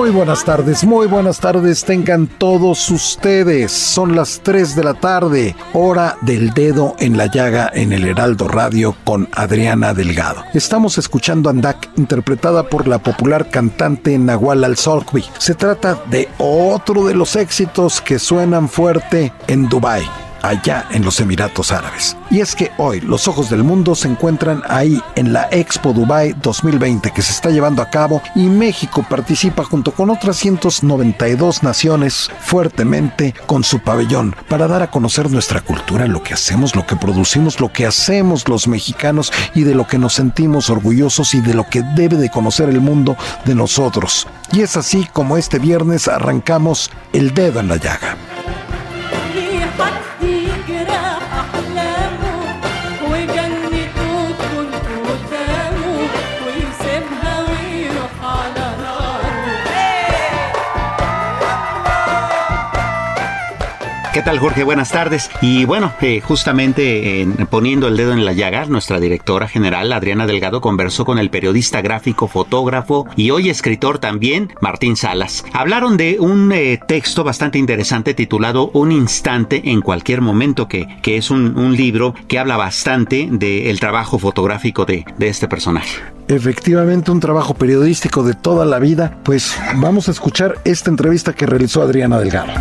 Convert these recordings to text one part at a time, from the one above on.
Muy buenas tardes, muy buenas tardes tengan todos ustedes. Son las 3 de la tarde, hora del dedo en la llaga en el Heraldo Radio con Adriana Delgado. Estamos escuchando Andak, interpretada por la popular cantante Nahual al Se trata de otro de los éxitos que suenan fuerte en Dubai allá en los Emiratos Árabes. Y es que hoy los ojos del mundo se encuentran ahí en la Expo Dubai 2020 que se está llevando a cabo y México participa junto con otras 192 naciones fuertemente con su pabellón para dar a conocer nuestra cultura, lo que hacemos, lo que producimos, lo que hacemos los mexicanos y de lo que nos sentimos orgullosos y de lo que debe de conocer el mundo de nosotros. Y es así como este viernes arrancamos el dedo en la llaga. ¿Qué tal Jorge? Buenas tardes. Y bueno, eh, justamente poniendo el dedo en la llaga, nuestra directora general Adriana Delgado conversó con el periodista gráfico, fotógrafo y hoy escritor también, Martín Salas. Hablaron de un eh, texto bastante interesante titulado Un instante en cualquier momento, que, que es un, un libro que habla bastante del trabajo fotográfico de, de este personaje. Efectivamente, un trabajo periodístico de toda la vida. Pues vamos a escuchar esta entrevista que realizó Adriana Delgado.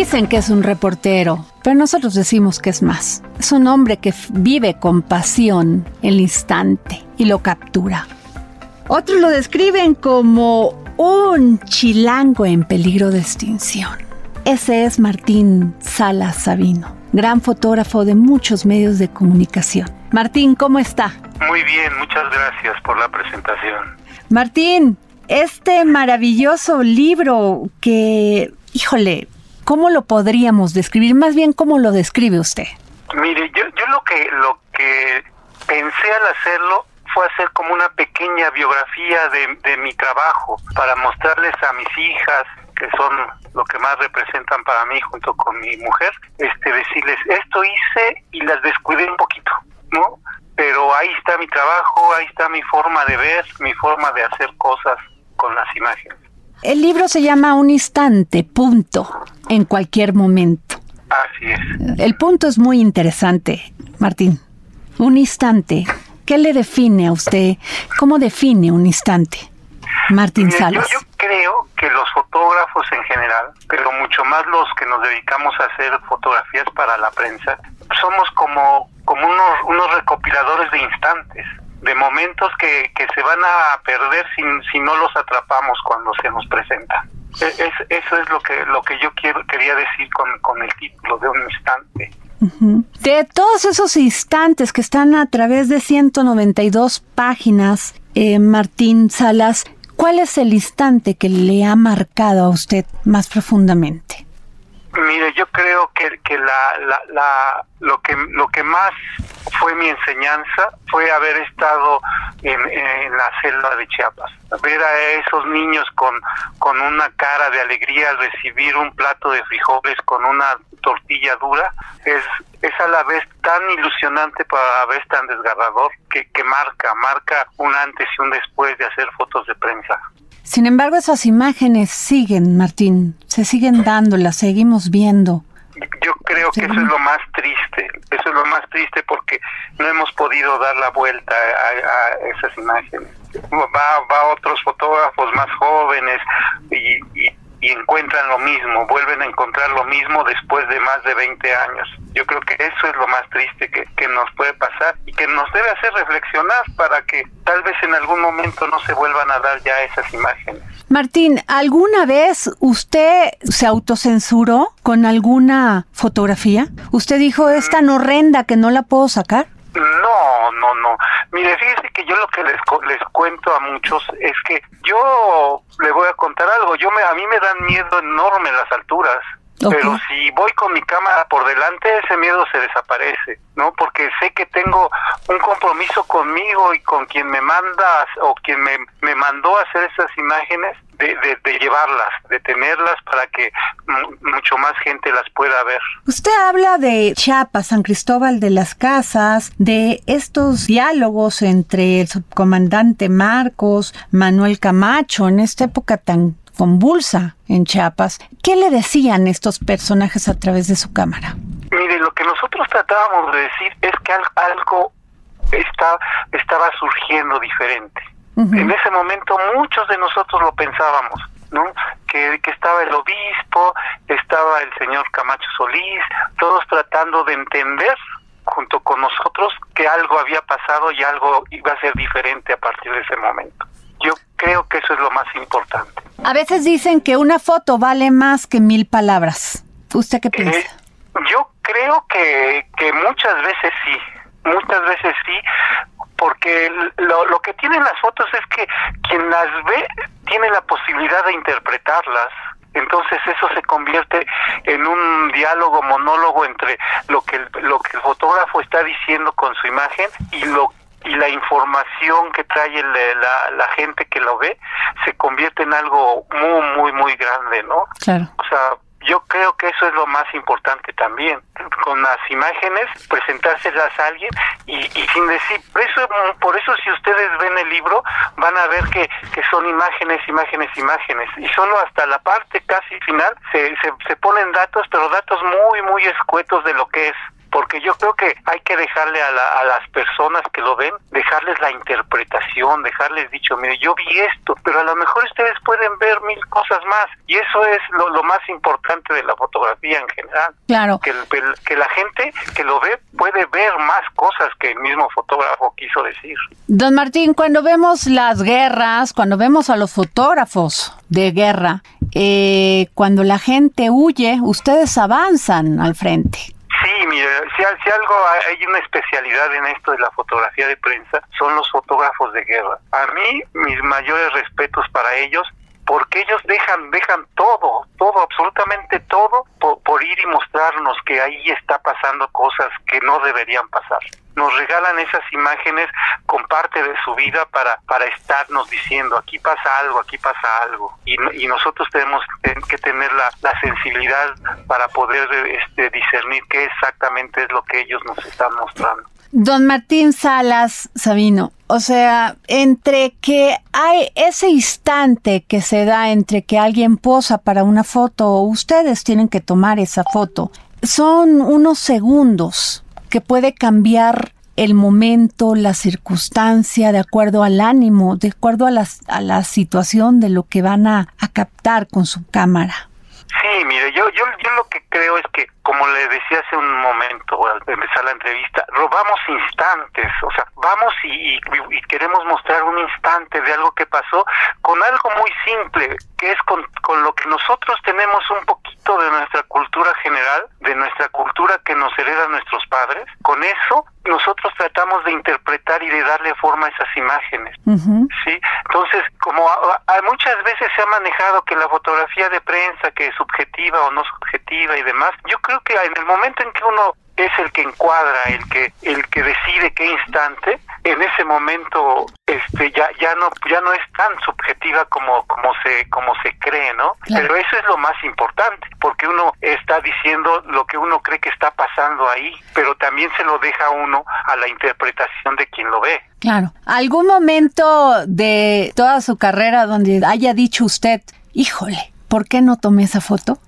Dicen que es un reportero, pero nosotros decimos que es más. Es un hombre que vive con pasión el instante y lo captura. Otros lo describen como un chilango en peligro de extinción. Ese es Martín Salas Sabino, gran fotógrafo de muchos medios de comunicación. Martín, ¿cómo está? Muy bien, muchas gracias por la presentación. Martín, este maravilloso libro que, híjole, ¿cómo lo podríamos describir? Más bien, ¿cómo lo describe usted? Mire, yo, yo lo que lo que pensé al hacerlo fue hacer como una pequeña biografía de, de mi trabajo para mostrarles a mis hijas que son lo que más representan para mí junto con mi mujer, este decirles esto hice y las descuidé un poquito, ¿no? Pero ahí está mi trabajo, ahí está mi forma de ver, mi forma de hacer cosas con las imágenes. El libro se llama Un instante, punto, en cualquier momento. Así es. El punto es muy interesante, Martín. Un instante. ¿Qué le define a usted? ¿Cómo define un instante? Martín yo, Salas. yo creo que los fotógrafos en general, pero mucho más los que nos dedicamos a hacer fotografías para la prensa, somos como, como unos, unos recopiladores de instantes, de momentos que, que se van a perder si, si no los atrapamos cuando se nos presentan. E- es- eso es lo que lo que yo quiero quería decir con, con el título de un instante. De todos esos instantes que están a través de 192 páginas, eh, Martín Salas, ¿Cuál es el instante que le ha marcado a usted más profundamente? Mire, yo creo que, que la, la, la, lo que lo que más fue mi enseñanza fue haber estado en, en la selva de Chiapas, ver a esos niños con, con una cara de alegría al recibir un plato de frijoles con una tortilla dura, es, es a la vez tan ilusionante, pero a la vez tan desgarrador, que, que marca, marca un antes y un después de hacer fotos de prensa. Sin embargo, esas imágenes siguen, Martín, se siguen dando, las seguimos viendo. Yo creo que eso es lo más triste, eso es lo más triste porque no hemos podido dar la vuelta a, a esas imágenes. Va, va otros fotógrafos más jóvenes y, y, y encuentran lo mismo, vuelven a encontrar lo mismo después de más de 20 años. Yo creo que eso es lo más triste que, que nos puede pasar y que nos debe hacer reflexionar para que tal vez en algún momento no se vuelvan a dar ya esas imágenes. Martín, ¿alguna vez usted se autocensuró con alguna fotografía? ¿Usted dijo es tan horrenda que no la puedo sacar? No, no, no. Mire, fíjese que yo lo que les, les cuento a muchos es que yo le voy a contar algo. Yo me, a mí me dan miedo enorme las alturas. Pero si voy con mi cámara por delante, ese miedo se desaparece, ¿no? Porque sé que tengo un compromiso conmigo y con quien me manda o quien me, me mandó a hacer esas imágenes, de, de, de llevarlas, de tenerlas para que mu- mucho más gente las pueda ver. Usted habla de Chiapas, San Cristóbal de las Casas, de estos diálogos entre el subcomandante Marcos, Manuel Camacho, en esta época tan convulsa en Chiapas. ¿Qué le decían estos personajes a través de su cámara? Mire, lo que nosotros tratábamos de decir es que al- algo está, estaba surgiendo diferente. En ese momento muchos de nosotros lo pensábamos, ¿no? Que, que estaba el obispo, estaba el señor Camacho Solís, todos tratando de entender junto con nosotros que algo había pasado y algo iba a ser diferente a partir de ese momento. Yo creo que eso es lo más importante. A veces dicen que una foto vale más que mil palabras. ¿Usted qué piensa? Eh, yo creo que, que muchas veces sí, muchas veces sí, porque lo, lo que tienen las fotos es que quien las ve tiene la posibilidad de interpretarlas. Entonces eso se convierte en un diálogo, monólogo entre lo que el, lo que el fotógrafo está diciendo con su imagen y lo y la información que trae el- la, la gente que lo ve se convierte en algo muy muy muy grande, ¿no? Claro. O sea, yo creo que eso es lo más importante también. Con las imágenes, presentárselas a alguien y, y sin decir, por eso, por eso si ustedes ven el libro, van a ver que, que son imágenes, imágenes, imágenes. Y solo hasta la parte casi final se, se, se ponen datos, pero datos muy, muy escuetos de lo que es porque yo creo que hay que dejarle a, la- a las personas que lo ven, dejarles la interpretación, dejarles dicho, mire, yo vi esto, pero a lo mejor ustedes pueden ver mil cosas más, y eso es lo, lo más importante de la fotografía en general, Claro. que, que la gente que lo ve puede ver más cosas que el mismo fotógrafo quiso decir. Don Martín, cuando vemos las guerras, cuando vemos a los fotógrafos de guerra, eh, cuando la gente huye, ustedes avanzan al frente. Sí, mire, si, si algo hay una especialidad en esto de la fotografía de prensa, son los fotógrafos de guerra. A mí, mis mayores respetos para ellos, porque ellos dejan, dejan todo, todo, absolutamente todo, por, por ir y mostrarnos que ahí está pasando cosas que no deberían pasar. Nos regalan esas imágenes con parte de su vida para, para estarnos diciendo, aquí pasa algo, aquí pasa algo. Y, no- y nosotros tenemos que tener la, la sensibilidad para poder este, discernir qué exactamente es lo que ellos nos están mostrando. Don Martín Salas Sabino, o sea, entre que hay ese instante que se da entre que alguien posa para una foto o ustedes tienen que tomar esa foto, son unos segundos que puede cambiar el momento, la circunstancia, de acuerdo al ánimo, de acuerdo a la, a la situación de lo que van a, a captar con su cámara. Sí, mire, yo, yo, yo lo que creo es que, como le decía hace un momento al empezar la entrevista, robamos instantes, o sea, vamos y, y, y queremos mostrar un instante de algo que pasó con algo muy simple, que es con, con lo que nosotros tenemos un poquito de nuestra cultura general, de nuestra cultura que nos heredan nuestros padres. Con eso nosotros tratamos de interpretar y de darle forma a esas imágenes. ¿sí? Entonces, como muchas veces se ha manejado que la fotografía de prensa, que es subjetiva o no subjetiva y demás, yo creo que en el momento en que uno es el que encuadra, el que el que decide qué instante, en ese momento este ya ya no ya no es tan subjetiva como como se como se cree, ¿no? Pero eso es lo más importante, porque uno está diciendo lo que uno cree que está pasando ahí, pero también se lo deja uno a la interpretación de quien lo ve. Claro. ¿Algún momento de toda su carrera donde haya dicho usted, híjole, ¿por qué no tomé esa foto?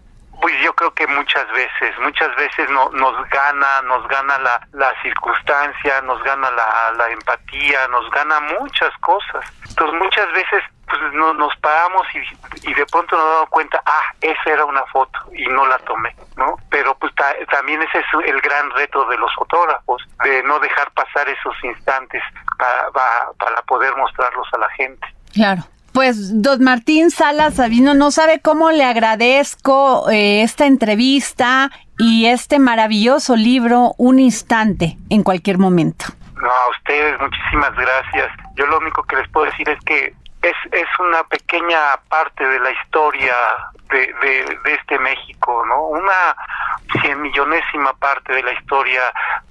Pues yo creo que muchas veces, muchas veces no, nos gana, nos gana la, la circunstancia, nos gana la, la empatía, nos gana muchas cosas. Entonces muchas veces pues no, nos paramos y, y de pronto nos damos cuenta, ah, esa era una foto y no la tomé, ¿no? Pero pues también ese es el gran reto de los fotógrafos, de no dejar pasar esos instantes para, para poder mostrarlos a la gente. Claro. Pues don Martín Salas Sabino no sabe cómo le agradezco eh, esta entrevista y este maravilloso libro Un instante en cualquier momento. No, a ustedes muchísimas gracias. Yo lo único que les puedo decir es que es, es una pequeña parte de la historia de, de, este México, ¿no? Una cien millonésima parte de la historia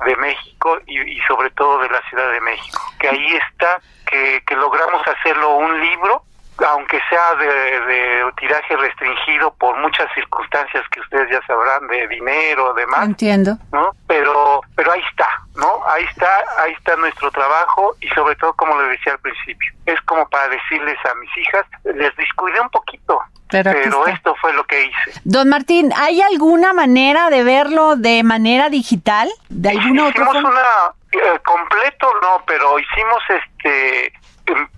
de México y, y sobre todo de la Ciudad de México. Que ahí está, que, que logramos hacerlo un libro aunque sea de, tiraje restringido por muchas circunstancias que ustedes ya sabrán de dinero, demás. Entiendo. ¿No? Pero pero ahí está, ¿no? Ahí está, ahí está nuestro trabajo y sobre todo como le decía al principio, es como para decirles a mis hijas, les descuidé un poquito, pero, esto fue lo que hice. Don Martín, ¿hay alguna manera de verlo de manera digital? ¿De alguna hicimos una eh, completo no, pero hicimos este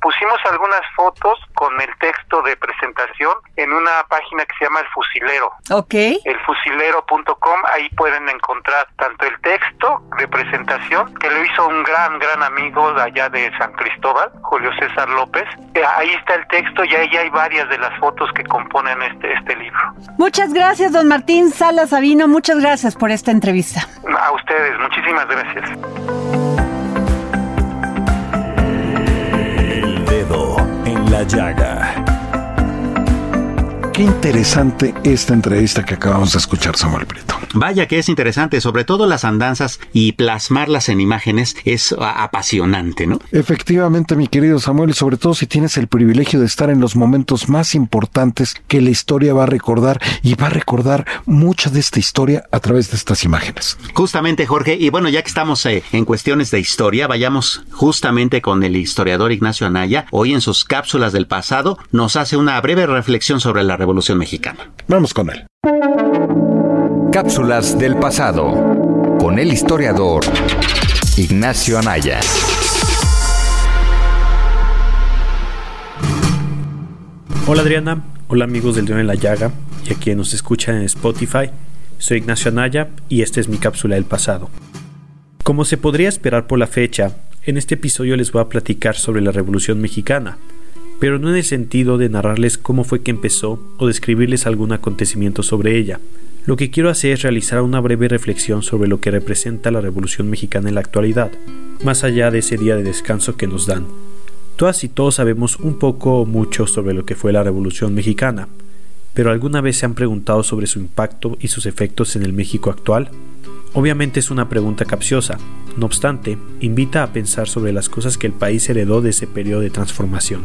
pusimos algunas fotos con el texto de presentación en una página que se llama El Fusilero. Ok. Elfusilero.com, ahí pueden encontrar tanto el texto de presentación, que lo hizo un gran, gran amigo de allá de San Cristóbal, Julio César López. Eh, ahí está el texto y ahí hay varias de las fotos que componen este, este libro. Muchas gracias, don Martín Salas Sabino. Muchas gracias por esta entrevista. A ustedes, muchísimas gracias. La llaga. Qué interesante esta entrevista que acabamos de escuchar, Samuel Brito. Vaya que es interesante, sobre todo las andanzas y plasmarlas en imágenes es apasionante, ¿no? Efectivamente, mi querido Samuel, y sobre todo si tienes el privilegio de estar en los momentos más importantes que la historia va a recordar y va a recordar mucha de esta historia a través de estas imágenes. Justamente, Jorge, y bueno, ya que estamos eh, en cuestiones de historia, vayamos justamente con el historiador Ignacio Anaya. Hoy en sus cápsulas del pasado nos hace una breve reflexión sobre la Revolución Mexicana. Vamos con él. Cápsulas del pasado con el historiador Ignacio Anaya. Hola Adriana, hola amigos del León en la Llaga y a quienes nos escuchan en Spotify. Soy Ignacio Anaya y esta es mi cápsula del pasado. Como se podría esperar por la fecha, en este episodio les voy a platicar sobre la Revolución Mexicana, pero no en el sentido de narrarles cómo fue que empezó o describirles algún acontecimiento sobre ella. Lo que quiero hacer es realizar una breve reflexión sobre lo que representa la Revolución Mexicana en la actualidad, más allá de ese día de descanso que nos dan. Todas y todos sabemos un poco o mucho sobre lo que fue la Revolución Mexicana, pero ¿alguna vez se han preguntado sobre su impacto y sus efectos en el México actual? Obviamente es una pregunta capciosa, no obstante, invita a pensar sobre las cosas que el país heredó de ese periodo de transformación.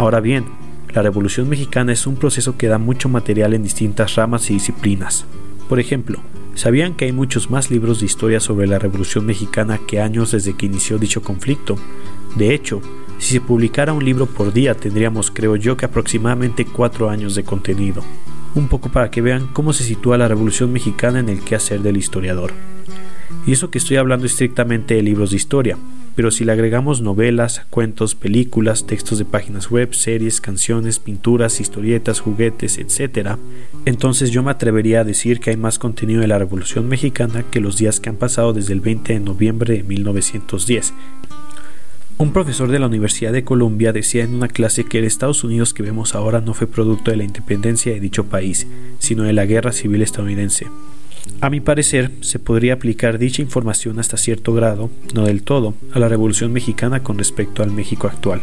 Ahora bien, la Revolución Mexicana es un proceso que da mucho material en distintas ramas y disciplinas. Por ejemplo, ¿sabían que hay muchos más libros de historia sobre la Revolución Mexicana que años desde que inició dicho conflicto? De hecho, si se publicara un libro por día tendríamos, creo yo, que aproximadamente cuatro años de contenido. Un poco para que vean cómo se sitúa la Revolución Mexicana en el quehacer del historiador. Y eso que estoy hablando estrictamente de libros de historia, pero si le agregamos novelas, cuentos, películas, textos de páginas web, series, canciones, pinturas, historietas, juguetes, etc., entonces yo me atrevería a decir que hay más contenido de la Revolución Mexicana que los días que han pasado desde el 20 de noviembre de 1910. Un profesor de la Universidad de Columbia decía en una clase que el Estados Unidos que vemos ahora no fue producto de la independencia de dicho país, sino de la Guerra Civil estadounidense. A mi parecer, se podría aplicar dicha información hasta cierto grado, no del todo, a la Revolución Mexicana con respecto al México actual.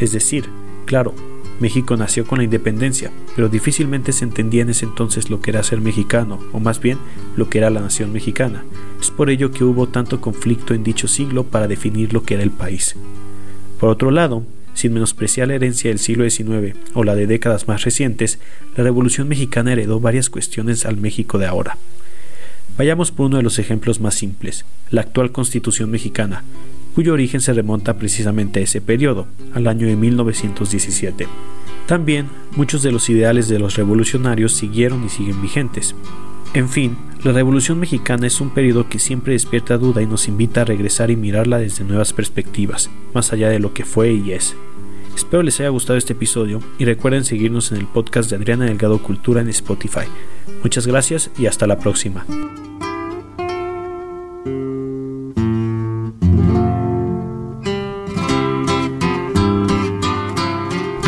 Es decir, claro, México nació con la independencia, pero difícilmente se entendía en ese entonces lo que era ser mexicano, o más bien lo que era la nación mexicana. Es por ello que hubo tanto conflicto en dicho siglo para definir lo que era el país. Por otro lado, sin menospreciar la herencia del siglo XIX o la de décadas más recientes, la Revolución Mexicana heredó varias cuestiones al México de ahora. Vayamos por uno de los ejemplos más simples, la actual Constitución mexicana, cuyo origen se remonta precisamente a ese periodo, al año de 1917. También, muchos de los ideales de los revolucionarios siguieron y siguen vigentes. En fin, la Revolución Mexicana es un periodo que siempre despierta duda y nos invita a regresar y mirarla desde nuevas perspectivas, más allá de lo que fue y es. Espero les haya gustado este episodio y recuerden seguirnos en el podcast de Adriana Delgado Cultura en Spotify. Muchas gracias y hasta la próxima.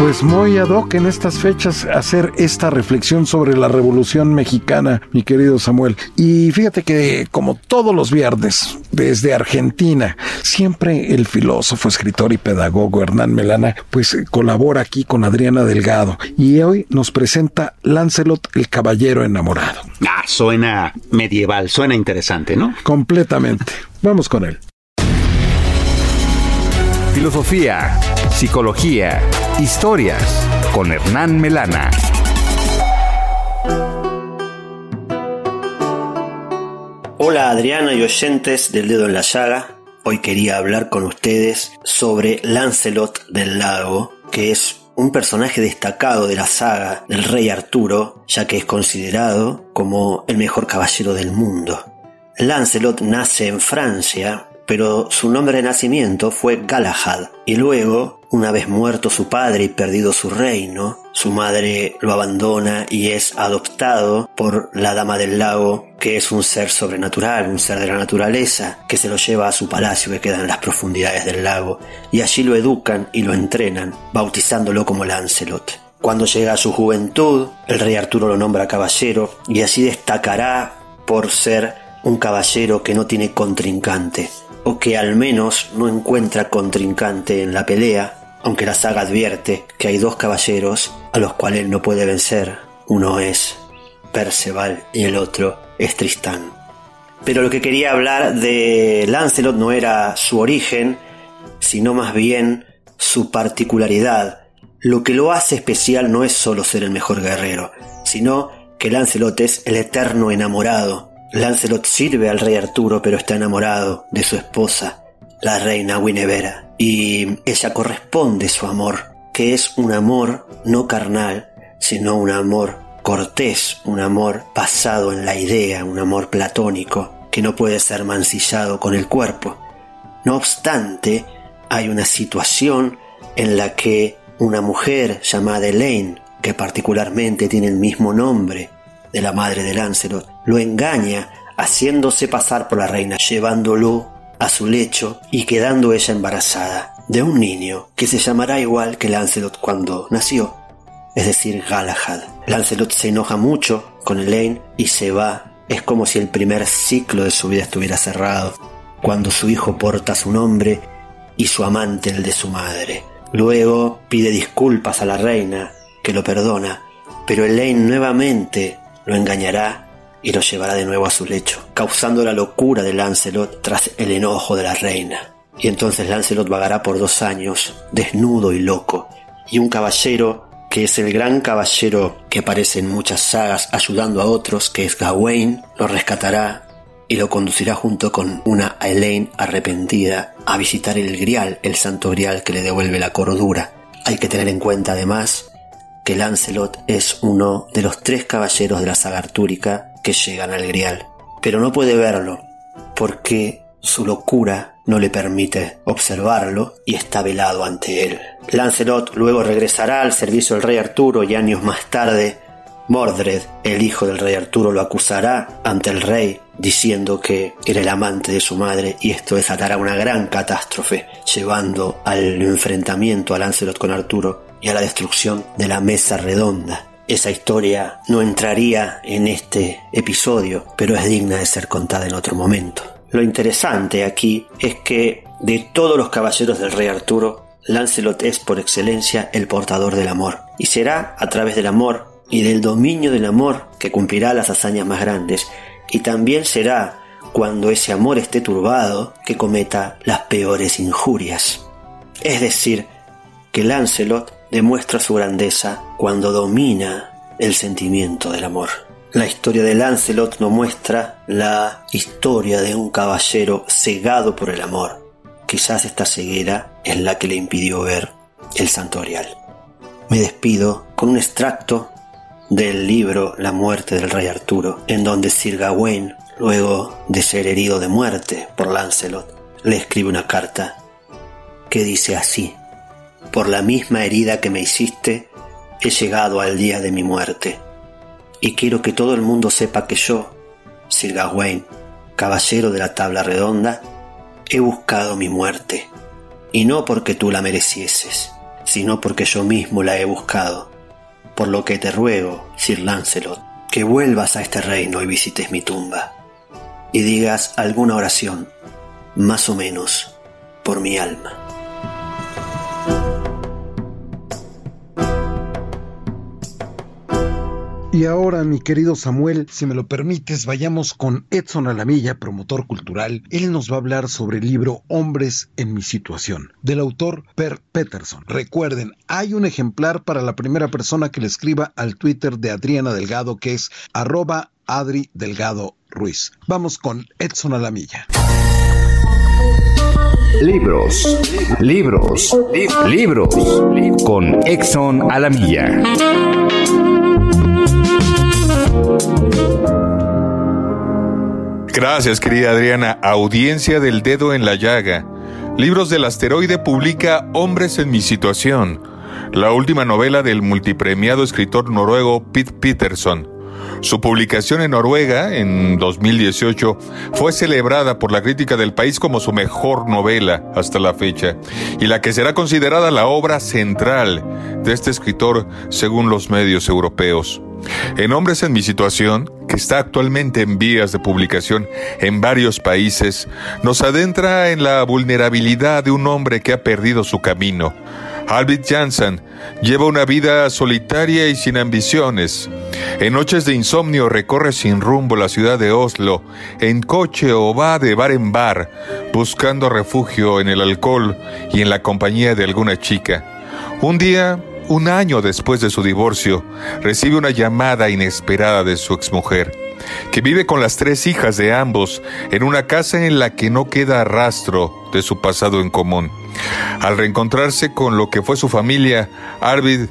Pues muy ad hoc en estas fechas hacer esta reflexión sobre la Revolución Mexicana, mi querido Samuel. Y fíjate que como todos los viernes, desde Argentina, siempre el filósofo, escritor y pedagogo Hernán Melana, pues colabora aquí con Adriana Delgado. Y hoy nos presenta Lancelot el Caballero Enamorado. Ah, suena medieval, suena interesante, ¿no? Completamente. Vamos con él. Filosofía, psicología, historias con Hernán Melana. Hola Adriana y oyentes del dedo en la llaga. Hoy quería hablar con ustedes sobre Lancelot del Lago, que es un personaje destacado de la saga del rey Arturo, ya que es considerado como el mejor caballero del mundo. Lancelot nace en Francia pero su nombre de nacimiento fue Galahad, y luego, una vez muerto su padre y perdido su reino, su madre lo abandona y es adoptado por la Dama del Lago, que es un ser sobrenatural, un ser de la naturaleza, que se lo lleva a su palacio que queda en las profundidades del lago, y allí lo educan y lo entrenan, bautizándolo como Lancelot. Cuando llega a su juventud, el rey Arturo lo nombra caballero y así destacará por ser un caballero que no tiene contrincante, o que al menos no encuentra contrincante en la pelea, aunque la saga advierte que hay dos caballeros a los cuales él no puede vencer. Uno es Perceval y el otro es Tristán. Pero lo que quería hablar de Lancelot no era su origen, sino más bien su particularidad. Lo que lo hace especial no es solo ser el mejor guerrero, sino que Lancelot es el eterno enamorado, Lancelot sirve al rey Arturo, pero está enamorado de su esposa, la reina Guinevere, y ella corresponde su amor, que es un amor no carnal, sino un amor cortés, un amor basado en la idea, un amor platónico, que no puede ser mancillado con el cuerpo. No obstante, hay una situación en la que una mujer llamada Elaine, que particularmente tiene el mismo nombre de la madre de Lancelot, lo engaña haciéndose pasar por la reina, llevándolo a su lecho y quedando ella embarazada de un niño que se llamará igual que Lancelot cuando nació, es decir, Galahad. Lancelot se enoja mucho con Elaine y se va. Es como si el primer ciclo de su vida estuviera cerrado, cuando su hijo porta su nombre y su amante el de su madre. Luego pide disculpas a la reina, que lo perdona, pero Elaine nuevamente lo engañará y lo llevará de nuevo a su lecho, causando la locura de Lancelot tras el enojo de la reina. Y entonces Lancelot vagará por dos años, desnudo y loco, y un caballero que es el gran caballero que aparece en muchas sagas ayudando a otros, que es Gawain, lo rescatará y lo conducirá junto con una Elaine arrepentida a visitar el Grial, el santo Grial que le devuelve la cordura. Hay que tener en cuenta además que Lancelot es uno de los tres caballeros de la saga artúrica que llegan al Grial, pero no puede verlo porque su locura no le permite observarlo y está velado ante él. Lancelot luego regresará al servicio del rey Arturo y años más tarde Mordred, el hijo del rey Arturo, lo acusará ante el rey diciendo que era el amante de su madre y esto desatará una gran catástrofe, llevando al enfrentamiento a Lancelot con Arturo y a la destrucción de la mesa redonda. Esa historia no entraría en este episodio, pero es digna de ser contada en otro momento. Lo interesante aquí es que de todos los caballeros del rey Arturo, Lancelot es por excelencia el portador del amor, y será a través del amor y del dominio del amor que cumplirá las hazañas más grandes, y también será cuando ese amor esté turbado que cometa las peores injurias. Es decir, que Lancelot demuestra su grandeza cuando domina el sentimiento del amor. La historia de Lancelot nos muestra la historia de un caballero cegado por el amor. Quizás esta ceguera es la que le impidió ver el santorial. Me despido con un extracto del libro La muerte del rey Arturo, en donde Sir Gawain, luego de ser herido de muerte por Lancelot, le escribe una carta que dice así: por la misma herida que me hiciste, he llegado al día de mi muerte. Y quiero que todo el mundo sepa que yo, Sir Gawain, caballero de la tabla redonda, he buscado mi muerte. Y no porque tú la merecieses, sino porque yo mismo la he buscado. Por lo que te ruego, Sir Lancelot, que vuelvas a este reino y visites mi tumba, y digas alguna oración, más o menos, por mi alma. Y ahora, mi querido Samuel, si me lo permites, vayamos con Edson Alamilla, promotor cultural. Él nos va a hablar sobre el libro Hombres en mi situación, del autor Per Peterson. Recuerden, hay un ejemplar para la primera persona que le escriba al Twitter de Adriana Delgado, que es arroba Adri Delgado Ruiz. Vamos con Edson Alamilla. Libros, libros, libros, con Exxon Alamilla. Gracias, querida Adriana. Audiencia del dedo en la llaga. Libros del asteroide publica Hombres en mi situación, la última novela del multipremiado escritor noruego Pete Peterson. Su publicación en Noruega en 2018 fue celebrada por la crítica del país como su mejor novela hasta la fecha y la que será considerada la obra central de este escritor según los medios europeos. En Hombres en mi situación, que está actualmente en vías de publicación en varios países, nos adentra en la vulnerabilidad de un hombre que ha perdido su camino. Albert Janssen lleva una vida solitaria y sin ambiciones. En noches de insomnio recorre sin rumbo la ciudad de Oslo, en coche o va de bar en bar, buscando refugio en el alcohol y en la compañía de alguna chica. Un día un año después de su divorcio, recibe una llamada inesperada de su exmujer, que vive con las tres hijas de ambos en una casa en la que no queda rastro de su pasado en común. Al reencontrarse con lo que fue su familia, Arvid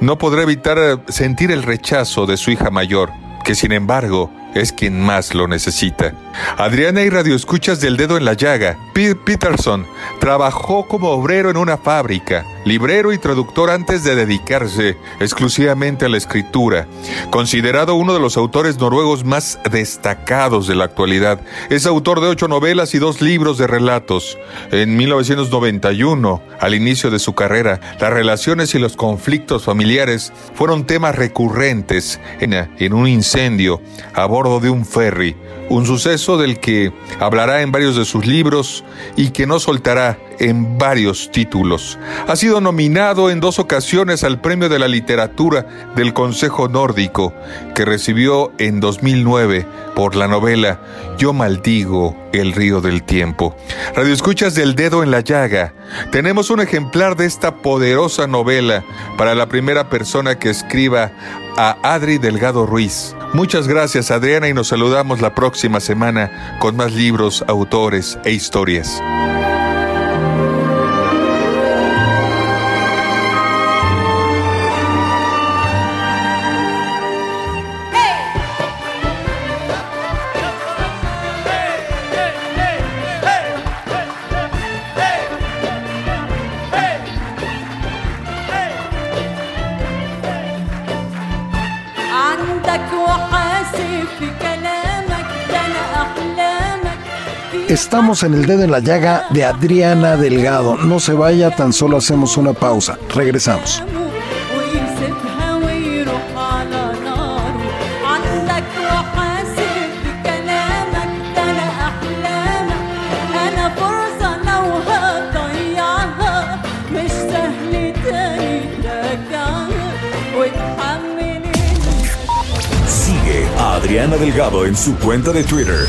no podrá evitar sentir el rechazo de su hija mayor, que sin embargo es quien más lo necesita. Adriana y Radio Escuchas del Dedo en la Llaga. Pete Peterson trabajó como obrero en una fábrica, librero y traductor antes de dedicarse exclusivamente a la escritura. Considerado uno de los autores noruegos más destacados de la actualidad, es autor de ocho novelas y dos libros de relatos. En 1991, al inicio de su carrera, las relaciones y los conflictos familiares fueron temas recurrentes en, un incendio a bordo de un ferry, un suceso del que hablará en varios de sus libros y que no soltará en varios títulos. Ha sido nominado en dos ocasiones al Premio de la Literatura del Consejo Nórdico, que recibió en 2009 por la novela Yo maldigo el río del tiempo. Radio Escuchas del Dedo en la Llaga. Tenemos un ejemplar de esta poderosa novela para la primera persona que escriba a Adri Delgado Ruiz. Muchas gracias Adriana y nos saludamos la próxima semana con más libros, autores e historias. Estamos en el dedo en la llaga de Adriana Delgado. No se vaya, tan solo hacemos una pausa. Regresamos. Sigue a Adriana Delgado en su cuenta de Twitter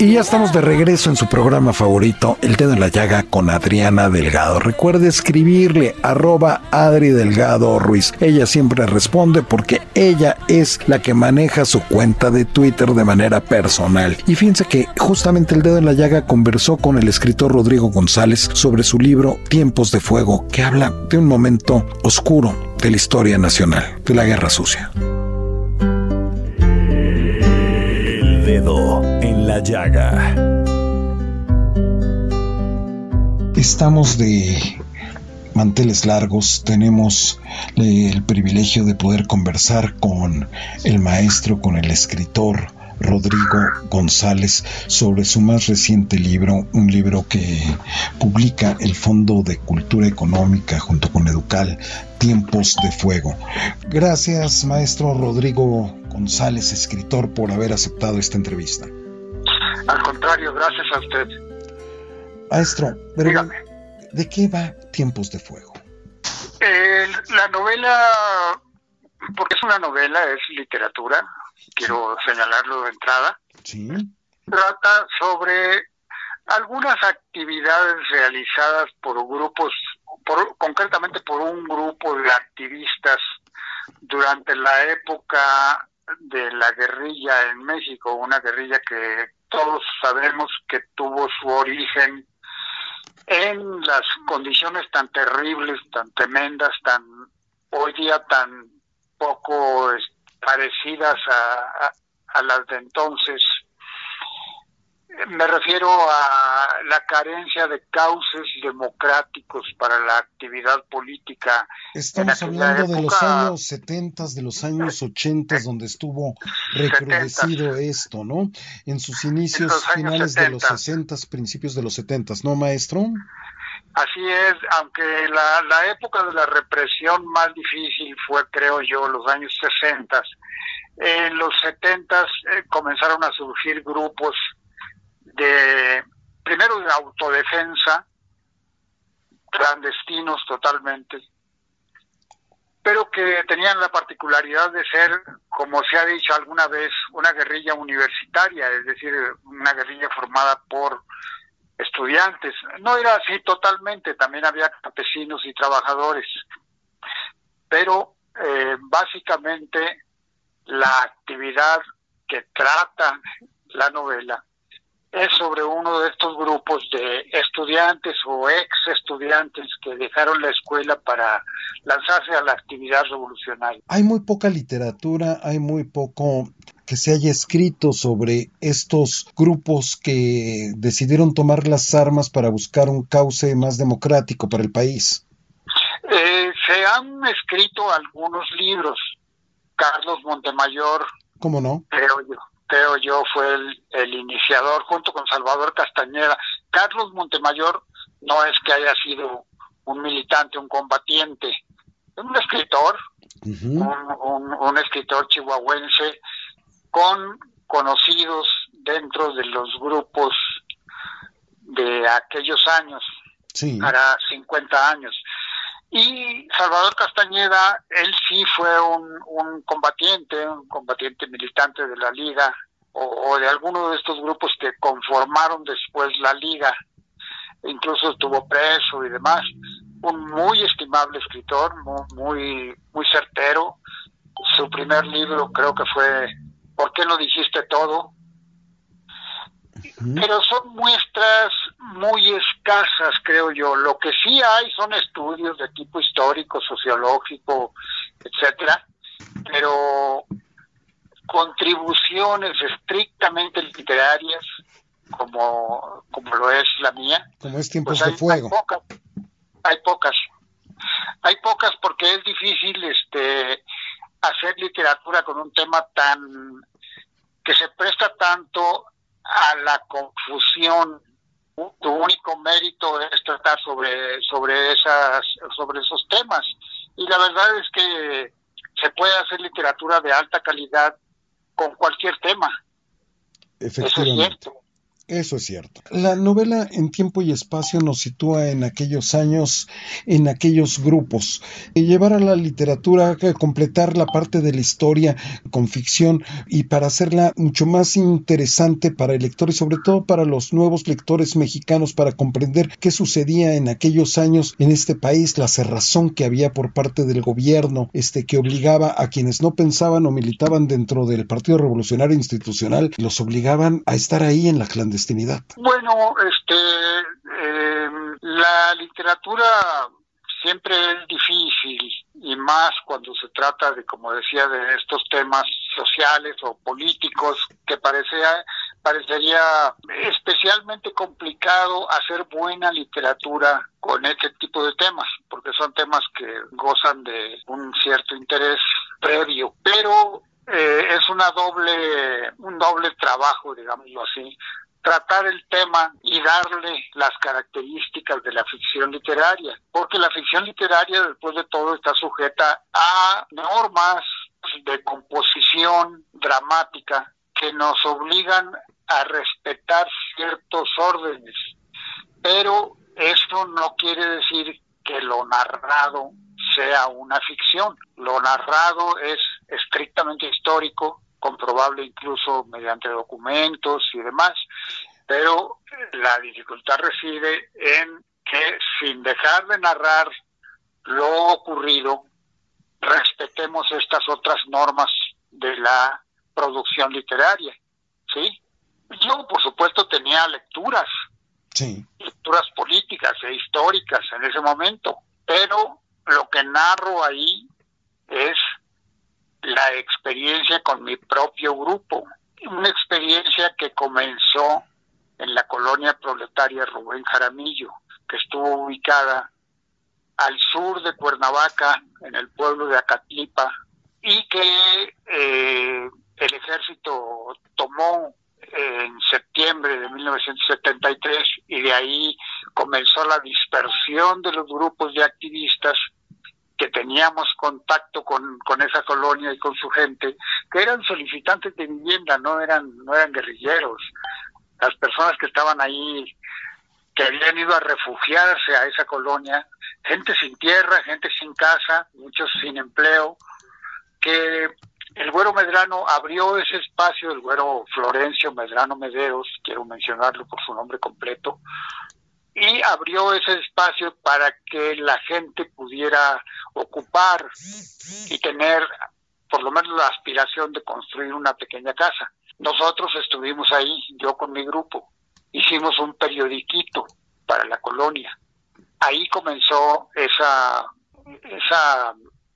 Y ya estamos de regreso en su programa favorito, El Dedo en la Llaga, con Adriana Delgado. Recuerde escribirle arroba Adri Delgado Ruiz. Ella siempre responde porque ella es la que maneja su cuenta de Twitter de manera personal. Y fíjense que justamente El Dedo en la Llaga conversó con el escritor Rodrigo González sobre su libro Tiempos de Fuego, que habla de un momento oscuro de la historia nacional, de la Guerra Sucia. El Dedo la Llaga. Estamos de manteles largos, tenemos eh, el privilegio de poder conversar con el maestro, con el escritor Rodrigo González sobre su más reciente libro, un libro que publica el Fondo de Cultura Económica junto con Educal, Tiempos de Fuego. Gracias, maestro Rodrigo González, escritor, por haber aceptado esta entrevista. Al contrario, gracias a usted. Maestro, pero Dígame. ¿de qué va Tiempos de Fuego? Eh, la novela, porque es una novela, es literatura, quiero señalarlo de entrada, Sí. trata sobre algunas actividades realizadas por grupos, por, concretamente por un grupo de activistas durante la época de la guerrilla en México, una guerrilla que todos sabemos que tuvo su origen en las condiciones tan terribles, tan tremendas, tan hoy día tan poco parecidas a, a las de entonces. Me refiero a la carencia de cauces democráticos para la actividad política. Estamos en hablando de los época. años 70, de los años 80, donde estuvo recrudecido esto, ¿no? En sus inicios años finales de los 70. 60, principios de los 70, ¿no, maestro? Así es, aunque la, la época de la represión más difícil fue, creo yo, los años 60. En los 70 eh, comenzaron a surgir grupos de, primero de autodefensa, clandestinos totalmente, pero que tenían la particularidad de ser, como se ha dicho alguna vez, una guerrilla universitaria, es decir, una guerrilla formada por estudiantes. No era así totalmente, también había campesinos y trabajadores, pero eh, básicamente la actividad que trata la novela es sobre uno de estos grupos de estudiantes o ex estudiantes que dejaron la escuela para lanzarse a la actividad revolucionaria. Hay muy poca literatura, hay muy poco que se haya escrito sobre estos grupos que decidieron tomar las armas para buscar un cauce más democrático para el país. Eh, se han escrito algunos libros. Carlos Montemayor, ¿Cómo no? creo yo, creo yo fue el, el iniciador junto con Salvador Castañeda. Carlos Montemayor no es que haya sido un militante, un combatiente, un escritor un, escritor chihuahuense con conocidos dentro de los grupos de aquellos años, para 50 años. Y Salvador Castañeda, él sí fue un, combatiente, un combatiente militante de la Liga o, de alguno de estos grupos que conformaron después la Liga, incluso estuvo preso y demás. Un muy estimable escritor, muy, muy, certero. Su primer libro creo que fue ¿Por qué no dijiste todo? Pero son muestras muy escasas, creo yo. Lo que sí hay son estudios de tipo histórico, sociológico, etcétera, pero contribuciones estrictamente literarias, como, como lo es la mía. Como es Tiempos pues de Fuego. Hay pocas, hay pocas. Hay pocas porque es difícil este hacer literatura con un tema tan que se presta tanto a la confusión tu único mérito es tratar sobre sobre esas sobre esos temas y la verdad es que se puede hacer literatura de alta calidad con cualquier tema Efectivamente. Eso es cierto. La novela en tiempo y espacio nos sitúa en aquellos años, en aquellos grupos. Y llevar a la literatura completar la parte de la historia con ficción y para hacerla mucho más interesante para el lector y sobre todo para los nuevos lectores mexicanos para comprender qué sucedía en aquellos años en este país, la cerrazón que había por parte del gobierno, este que obligaba a quienes no pensaban o militaban dentro del Partido Revolucionario Institucional, los obligaban a estar ahí en la clandestinidad bueno, este, em, la literatura siempre es difícil y más cuando se trata de, como decía, de estos temas sociales o políticos que parecía, parecería especialmente complicado hacer buena literatura con este tipo de temas, porque son temas que gozan de un cierto interés previo, pero eh, es una doble, un doble trabajo, digámoslo así, tratar el tema y darle las características de la ficción literaria, porque la ficción literaria después de todo está sujeta a normas de composición dramática que nos obligan a respetar ciertos órdenes, pero eso no quiere decir que lo narrado sea una ficción. Lo narrado es estrictamente histórico, comprobable incluso mediante documentos y demás, pero la dificultad reside en que sin dejar de narrar lo ocurrido, respetemos estas otras normas de la producción literaria, ¿sí? Yo, por supuesto, tenía lecturas, sí. lecturas políticas e históricas en ese momento, pero lo que narro ahí es la experiencia con mi propio grupo, una experiencia que comenzó en la colonia proletaria Rubén Jaramillo, que estuvo ubicada al sur de Cuernavaca, en el pueblo de Acatlipa, y que eh, el ejército tomó en septiembre de 1973 y de ahí comenzó la dispersión de los grupos de activistas que teníamos contacto con, con esa colonia y con su gente, que eran solicitantes de vivienda, no eran, no eran guerrilleros. Las personas que estaban ahí, que habían ido a refugiarse a esa colonia, gente sin tierra, gente sin casa, muchos sin empleo, que el güero Medrano abrió ese espacio, el güero Florencio Medrano Mederos, quiero mencionarlo por su nombre completo, y abrió ese espacio para que la gente pudiera ocupar y tener por lo menos la aspiración de construir una pequeña casa. Nosotros estuvimos ahí, yo con mi grupo, hicimos un periodiquito para la colonia. Ahí comenzó esa, esa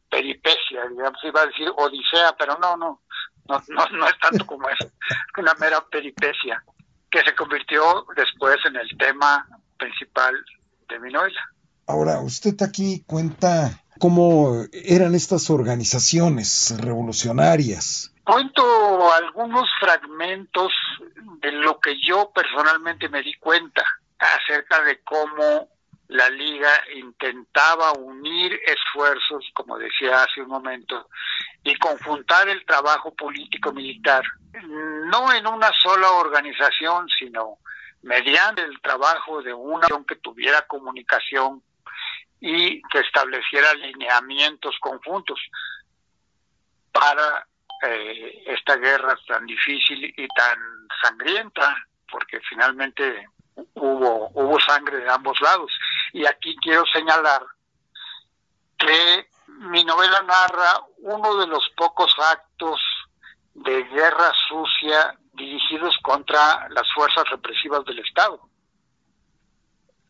peripecia, digamos, iba a decir odisea, pero no, no, no, no, no es tanto como eso, una mera peripecia que se convirtió después en el tema principal de mi novela. Ahora, usted aquí cuenta cómo eran estas organizaciones revolucionarias. Cuento algunos fragmentos de lo que yo personalmente me di cuenta acerca de cómo la liga intentaba unir esfuerzos, como decía hace un momento, y conjuntar el trabajo político-militar, no en una sola organización, sino mediante el trabajo de una que tuviera comunicación y que estableciera lineamientos conjuntos para eh, esta guerra tan difícil y tan sangrienta, porque finalmente hubo, hubo sangre de ambos lados. Y aquí quiero señalar que mi novela narra uno de los pocos actos de guerra sucia dirigidos contra las fuerzas represivas del Estado.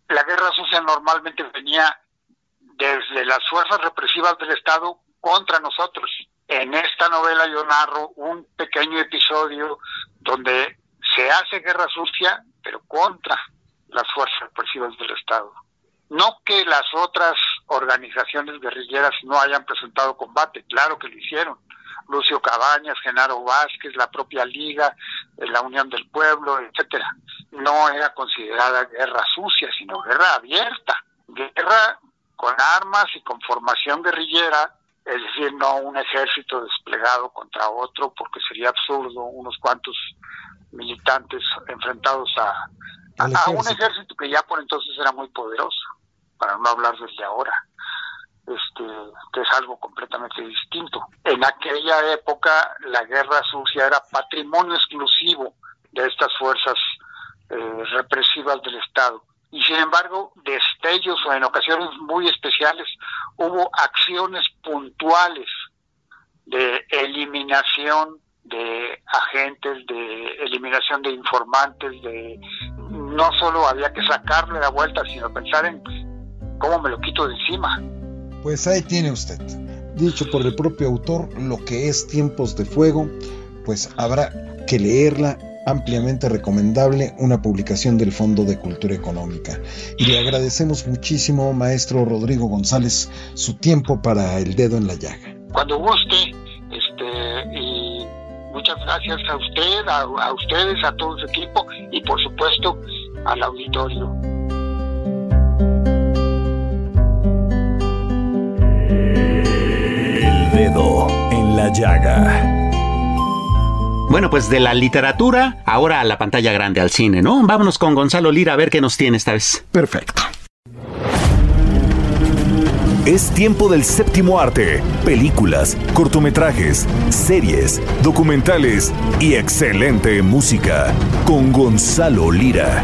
La guerra sucia normalmente venía desde las fuerzas represivas del Estado contra nosotros. En esta novela yo narro un pequeño episodio donde se hace guerra sucia, pero contra las fuerzas represivas del Estado. No que las otras organizaciones guerrilleras no hayan presentado combate, claro que lo hicieron. Lucio Cabañas, Genaro Vázquez, la propia Liga, eh, la Unión del Pueblo, etcétera. No era considerada guerra sucia, sino guerra abierta, guerra con armas y con formación guerrillera, es decir, no un ejército desplegado contra otro, porque sería absurdo unos cuantos militantes enfrentados a, a, un ejército. que ya por entonces era muy poderoso, para no hablar desde ahora, este, que es algo completamente distinto. En aquella época la guerra sucia era patrimonio exclusivo de estas fuerzas eh, represivas del Estado. Y sin embargo, destellos o en ocasiones muy especiales hubo acciones puntuales de eliminación de agentes, de eliminación de informantes, de no solo había que sacarle la vuelta, sino pensar en cómo me lo quito de encima. Pues ahí tiene usted, dicho por el propio autor, lo que es Tiempos de Fuego, pues habrá que leerla ampliamente recomendable una publicación del Fondo de Cultura Económica. Y le agradecemos muchísimo, maestro Rodrigo González, su tiempo para el dedo en la llaga. Cuando guste, este, y muchas gracias a usted, a, a ustedes, a todo su equipo y por supuesto al auditorio. Dedo en la llaga. Bueno, pues de la literatura, ahora a la pantalla grande, al cine, ¿no? Vámonos con Gonzalo Lira a ver qué nos tiene esta vez. Perfecto. Es tiempo del séptimo arte, películas, cortometrajes, series, documentales y excelente música con Gonzalo Lira.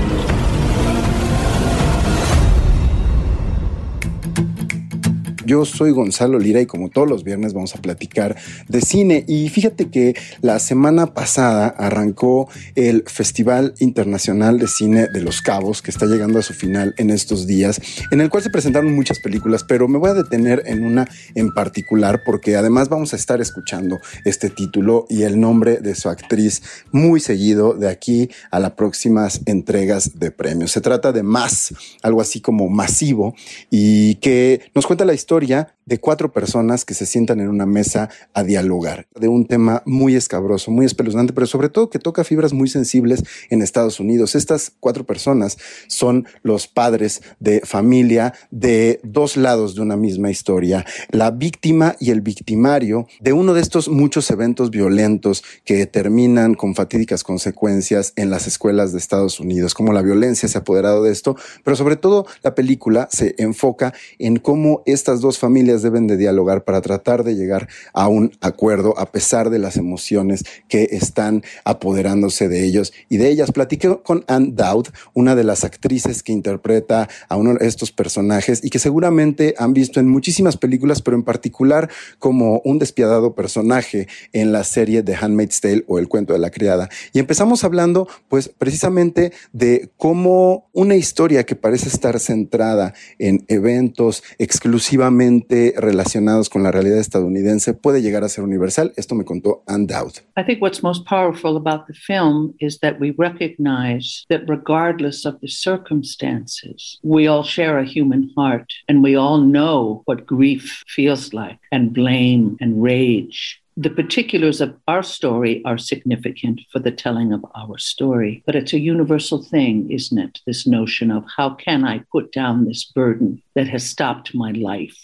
Yo soy Gonzalo Lira y como todos los viernes vamos a platicar de cine. Y fíjate que la semana pasada arrancó el Festival Internacional de Cine de Los Cabos, que está llegando a su final en estos días, en el cual se presentaron muchas películas, pero me voy a detener en una en particular porque además vamos a estar escuchando este título y el nombre de su actriz muy seguido de aquí a las próximas entregas de premios. Se trata de Más, algo así como masivo, y que nos cuenta la historia de cuatro personas que se sientan en una mesa a dialogar de un tema muy escabroso, muy espeluznante, pero sobre todo que toca fibras muy sensibles en Estados Unidos. Estas cuatro personas son los padres de familia de dos lados de una misma historia, la víctima y el victimario de uno de estos muchos eventos violentos que terminan con fatídicas consecuencias en las escuelas de Estados Unidos, como la violencia se ha apoderado de esto, pero sobre todo la película se enfoca en cómo estas dos familias deben de dialogar para tratar de llegar a un acuerdo a pesar de las emociones que están apoderándose de ellos y de ellas. Platiqué con Anne Dowd, una de las actrices que interpreta a uno de estos personajes y que seguramente han visto en muchísimas películas, pero en particular como un despiadado personaje en la serie de Handmaid's Tale o El cuento de la criada. Y empezamos hablando pues precisamente de cómo una historia que parece estar centrada en eventos exclusivamente relacionados con la realidad estadounidense puede llegar a ser universal. Esto me contó. I think what's most powerful about the film is that we recognize that regardless of the circumstances, we all share a human heart and we all know what grief feels like and blame and rage The particulars of our story are significant for the telling of our story, but it's a universal thing, isn't it? This notion of how can I put down this burden that has stopped my life?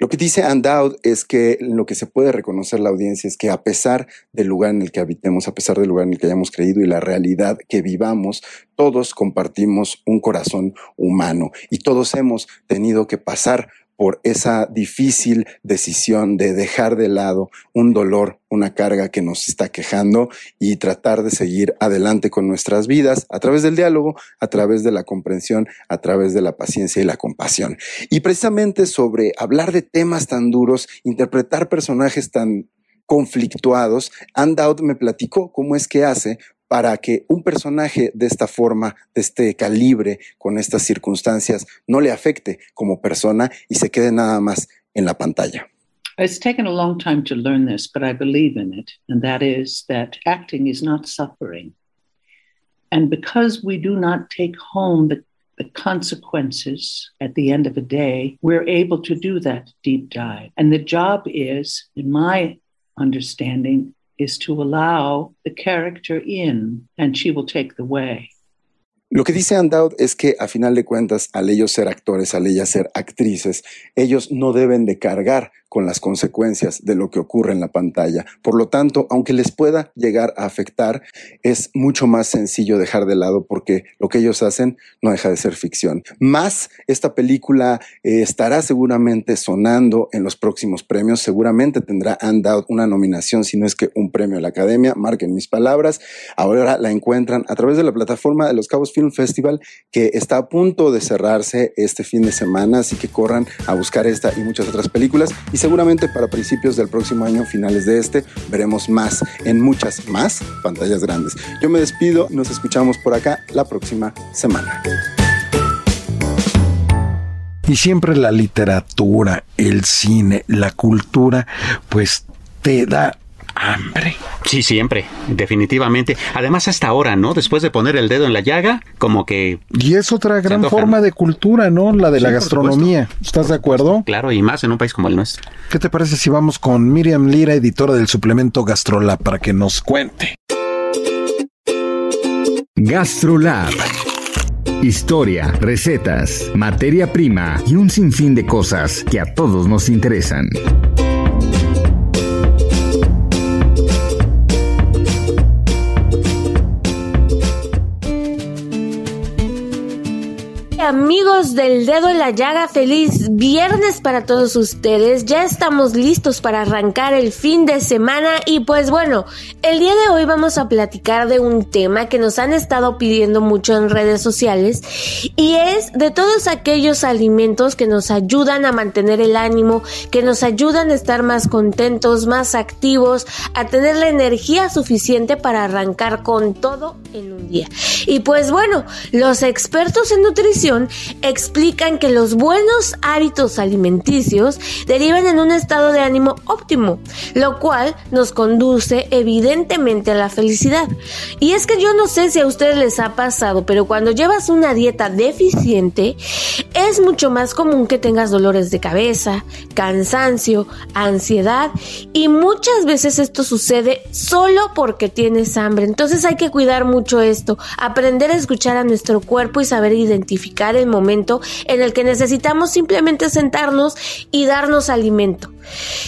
Lo que dice Andoud es que lo que se puede reconocer la audiencia es que a pesar del lugar en el que habitemos, a pesar del lugar en el que hayamos creído y la realidad que vivamos, todos compartimos un corazón humano y todos hemos tenido que pasar por esa difícil decisión de dejar de lado un dolor, una carga que nos está quejando y tratar de seguir adelante con nuestras vidas a través del diálogo, a través de la comprensión, a través de la paciencia y la compasión. Y precisamente sobre hablar de temas tan duros, interpretar personajes tan conflictuados, Andout me platicó cómo es que hace para que un personaje de esta forma, de este calibre, con estas circunstancias, no le afecte como persona y se quede nada más en la pantalla. It's taken a long time to learn this, but I believe in it, and that is that acting is not suffering. And because we do not take home the, the consequences at the end of a day, we're able to do that deep dive. And the job is, in my understanding, is to allow the character in and she will take the way. Lo que dice Andout es que a final de cuentas, al ellos ser actores, al ellas ser actrices, ellos no deben de cargar con las consecuencias de lo que ocurre en la pantalla. Por lo tanto, aunque les pueda llegar a afectar, es mucho más sencillo dejar de lado porque lo que ellos hacen no deja de ser ficción. Más, esta película eh, estará seguramente sonando en los próximos premios. Seguramente tendrá Andout una nominación, si no es que un premio a la Academia. Marquen mis palabras. Ahora la encuentran a través de la plataforma de Los Cabos Film Festival que está a punto de cerrarse este fin de semana, así que corran a buscar esta y muchas otras películas y seguramente para principios del próximo año, finales de este, veremos más en muchas más pantallas grandes. Yo me despido, nos escuchamos por acá la próxima semana. Y siempre la literatura, el cine, la cultura, pues te da hambre. Sí, siempre, definitivamente. Además, hasta ahora, ¿no? Después de poner el dedo en la llaga, como que... Y es otra gran antoja, forma ¿no? de cultura, ¿no? La de Sí, la gastronomía. ¿Estás de acuerdo? Claro, y más en un país como el nuestro. ¿Qué te parece si vamos con Miriam Lira, editora del suplemento Gastrolab, para que nos cuente? Gastrolab. Historia, recetas, materia prima y un sinfín de cosas que a todos nos interesan. Amigos del dedo en la llaga, feliz viernes para todos ustedes. Ya estamos listos para arrancar el fin de semana y pues bueno, el día de hoy vamos a platicar de un tema que nos han estado pidiendo mucho en redes sociales y es de todos aquellos alimentos que nos ayudan a mantener el ánimo, que nos ayudan a estar más contentos, más activos, a tener la energía suficiente para arrancar con todo en un día. Y pues bueno, los expertos en nutrición explican que los buenos hábitos alimenticios derivan en un estado de ánimo óptimo, lo cual nos conduce evidentemente a la felicidad. Y es que yo no sé si a ustedes les ha pasado, pero cuando llevas una dieta deficiente, es mucho más común que tengas dolores de cabeza, cansancio, ansiedad y muchas veces esto sucede solo porque tienes hambre. Entonces hay que cuidar mucho esto, aprender a escuchar a nuestro cuerpo y saber identificar el momento en el que necesitamos simplemente sentarnos y darnos alimento.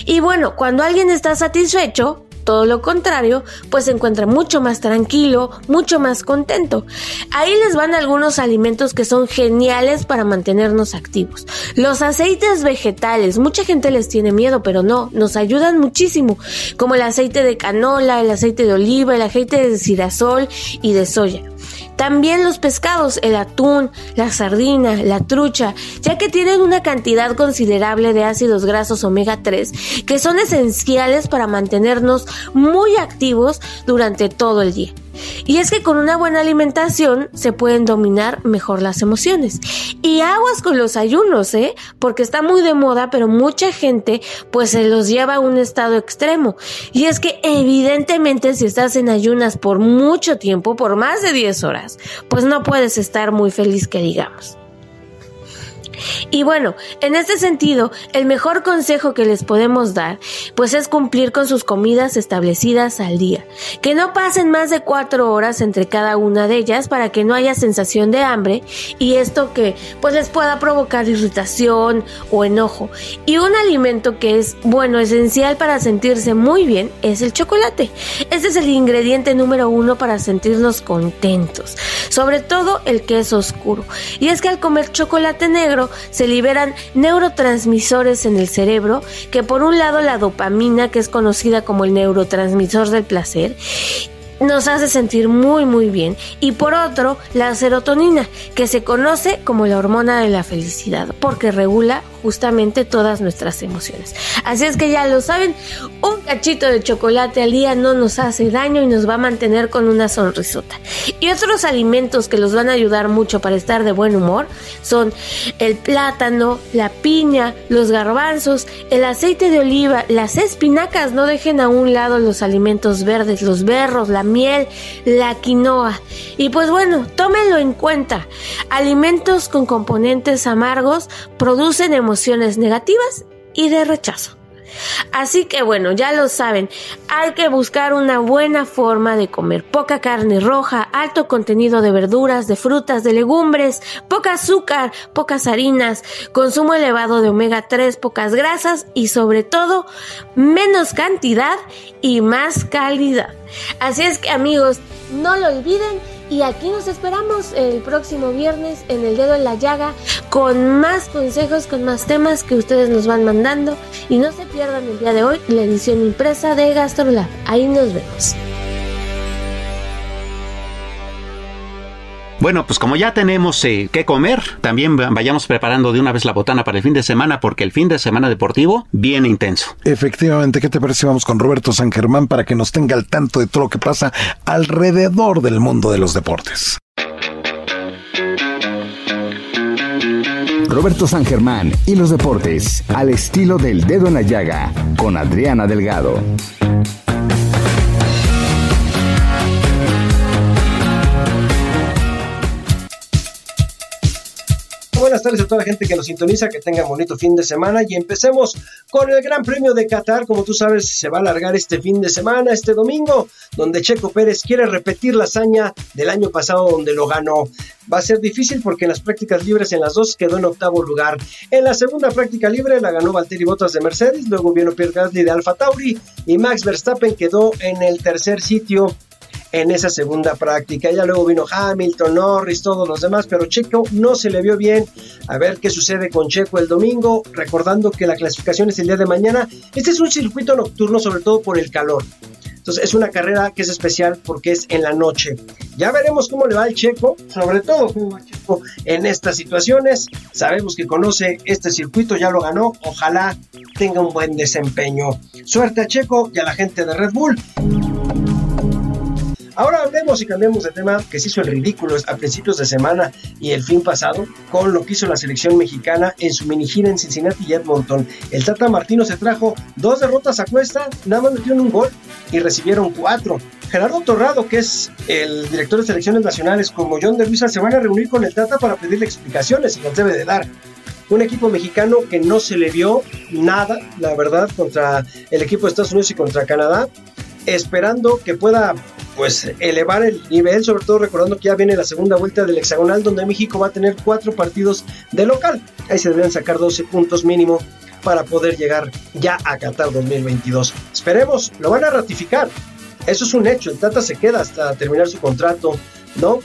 Y bueno, cuando alguien está satisfecho, todo lo contrario, pues se encuentra mucho más tranquilo, mucho más contento. Ahí les van algunos alimentos que son geniales para mantenernos activos. Los aceites vegetales, mucha gente les tiene miedo, pero no, nos ayudan muchísimo, como el aceite de canola, el aceite de oliva, el aceite de girasol y de soya. También los pescados, el atún, la sardina, la trucha, ya que tienen una cantidad considerable de ácidos grasos omega 3 que son esenciales para mantenernos muy activos durante todo el día. Y es que con una buena alimentación se pueden dominar mejor las emociones. Y aguas con los ayunos, ¿eh? Porque está muy de moda, pero mucha gente pues se los lleva a un estado extremo. Y es que evidentemente si estás en ayunas por mucho tiempo, por más de 10 horas, pues no puedes estar muy feliz que digamos. Y bueno, en este sentido, el mejor consejo que les podemos dar, pues es cumplir con sus comidas establecidas al día. Que no pasen más de cuatro horas entre cada una de ellas para que no haya sensación de hambre y esto que pues les pueda provocar irritación o enojo. Y un alimento que es bueno, esencial para sentirse muy bien es el chocolate. Este es el ingrediente número uno para sentirnos contentos. Sobre todo el queso oscuro. Y es que al comer chocolate negro se liberan neurotransmisores en el cerebro que por un lado la dopamina que es conocida como el neurotransmisor del placer nos hace sentir muy muy bien y por otro la serotonina que se conoce como la hormona de la felicidad porque regula justamente todas nuestras emociones. Así es que ya lo saben, un cachito de chocolate al día no nos hace daño y nos va a mantener con una sonrisota. Y otros alimentos que los van a ayudar mucho para estar de buen humor son el plátano, la piña, los garbanzos, el aceite de oliva, las espinacas, no dejen a un lado los alimentos verdes, los berros, la miel, la quinoa. Y pues bueno, tómenlo en cuenta. Alimentos con componentes amargos producen emociones emociones negativas y de rechazo. Así que bueno, ya lo saben, hay que buscar una buena forma de comer poca carne roja, alto contenido de verduras, de frutas, de legumbres, poca azúcar, pocas harinas, consumo elevado de omega 3, pocas grasas y sobre todo menos cantidad y más calidad. Así es que amigos, no lo olviden y aquí nos esperamos el próximo viernes en El Dedo en la Llaga con más consejos, con más temas que ustedes nos van mandando. Y no se pierdan el día de hoy la edición impresa de GastroLab. Ahí nos vemos. Bueno, pues como ya tenemos eh, que comer, también vayamos preparando de una vez la botana para el fin de semana, porque el fin de semana deportivo viene intenso. Efectivamente, ¿qué te parece? Vamos con Roberto San Germán para que nos tenga al tanto de todo lo que pasa alrededor del mundo de los deportes. Roberto San Germán y los deportes, al estilo del dedo en la llaga, con Adriana Delgado. Buenas tardes a toda la gente que nos sintoniza, que tengan bonito fin de semana y empecemos con el Gran Premio de Qatar. Como tú sabes, se va a alargar este fin de semana, este domingo, donde Checo Pérez quiere repetir la hazaña del año pasado donde lo ganó. Va a ser difícil porque en las prácticas libres en las dos quedó en octavo lugar. En la segunda práctica libre la ganó Valtteri Bottas de Mercedes, luego vino Pierre Gasly de Alfa Tauri y Max Verstappen quedó en el tercer sitio en esa segunda práctica. Ya luego vino Hamilton, Norris, todos los demás, pero Checo no se le vio bien. A ver qué sucede con Checo el domingo, recordando que la clasificación es el día de mañana. Este es un circuito nocturno, sobre todo por el calor. Entonces es una carrera que es especial porque es en la noche. Ya veremos cómo le va al Checo, sobre todo cómo va Checo en estas situaciones. Sabemos que conoce este circuito, ya lo ganó. Ojalá tenga un buen desempeño. Suerte a Checo y a la gente de Red Bull. Ahora hablemos y cambiemos de tema que se hizo el ridículo a principios de semana y el fin pasado con lo que hizo la selección mexicana en su mini gira en Cincinnati y Edmonton. El Tata Martino se trajo dos derrotas a cuesta, nada más metieron un gol y recibieron cuatro. Gerardo Torrado, que es el director de selecciones nacionales, como John de se van a reunir con el Tata para pedirle explicaciones y las debe de dar un equipo mexicano que no se le vio nada, la verdad, contra el equipo de Estados Unidos y contra Canadá, esperando que pueda pues elevar el nivel, sobre todo recordando que ya viene la segunda vuelta del hexagonal donde México va a tener cuatro partidos de local. Ahí se deben sacar 12 puntos mínimo para poder llegar ya a Qatar 2022. Esperemos, lo van a ratificar. Eso es un hecho, el Tata se queda hasta terminar su contrato, ¿no?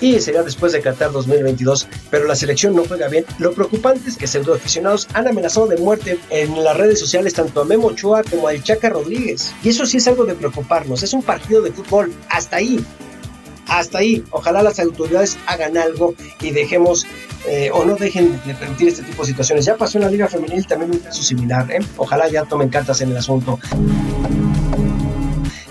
Y sería después de Qatar 2022, pero la selección no juega bien. Lo preocupante es que pseudoaficionados han amenazado de muerte en las redes sociales tanto a Memo Ochoa como a Chaca Rodríguez. Y eso sí es algo de preocuparnos, es un partido de fútbol, hasta ahí. Hasta ahí, ojalá las autoridades hagan algo y dejemos eh, o no dejen de permitir este tipo de situaciones. Ya pasó en la Liga Femenil también un caso similar, ¿eh? ojalá ya tomen cartas en el asunto.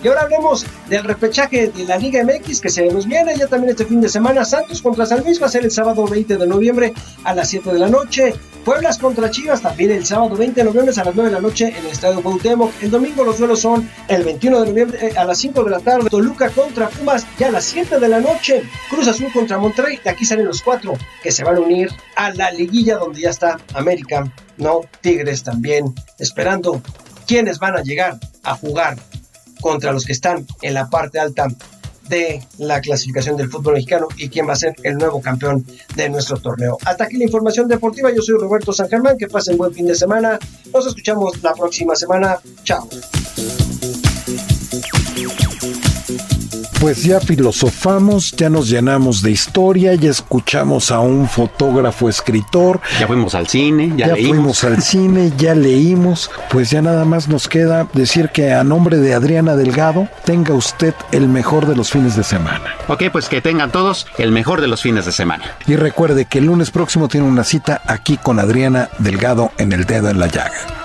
Y ahora hablemos del repechaje de la Liga MX que se nos viene ya también este fin de semana. Santos contra San Luis va a ser el sábado 20 de noviembre a las 7 de la noche. Pueblas contra Chivas también el sábado 20 de noviembre a las 9 de la noche en el Estadio Cuauhtémoc. El domingo los duelos son el 21 de noviembre eh, a las 5 de la tarde. Toluca contra Pumas ya a las 7 de la noche. Cruz Azul contra Monterrey. De aquí salen los cuatro que se van a unir a la liguilla donde ya está América, no Tigres también esperando quiénes van a llegar a jugar contra los que están en la parte alta de la clasificación del fútbol mexicano y quién va a ser el nuevo campeón de nuestro torneo. Hasta aquí la información deportiva. Yo soy Roberto San Germán. Que pasen buen fin de semana. Nos escuchamos la próxima semana. Chao. Pues ya filosofamos, ya nos llenamos de historia, ya escuchamos a un fotógrafo escritor. Ya fuimos al cine, ya, ya fuimos al cine, ya leímos. Pues ya nada más nos queda decir que a nombre de Adriana Delgado, tenga usted el mejor de los fines de semana. Ok, pues que tengan todos el mejor de los fines de semana. Y recuerde que el lunes próximo tiene una cita aquí con Adriana Delgado en El Dedo en la Llaga.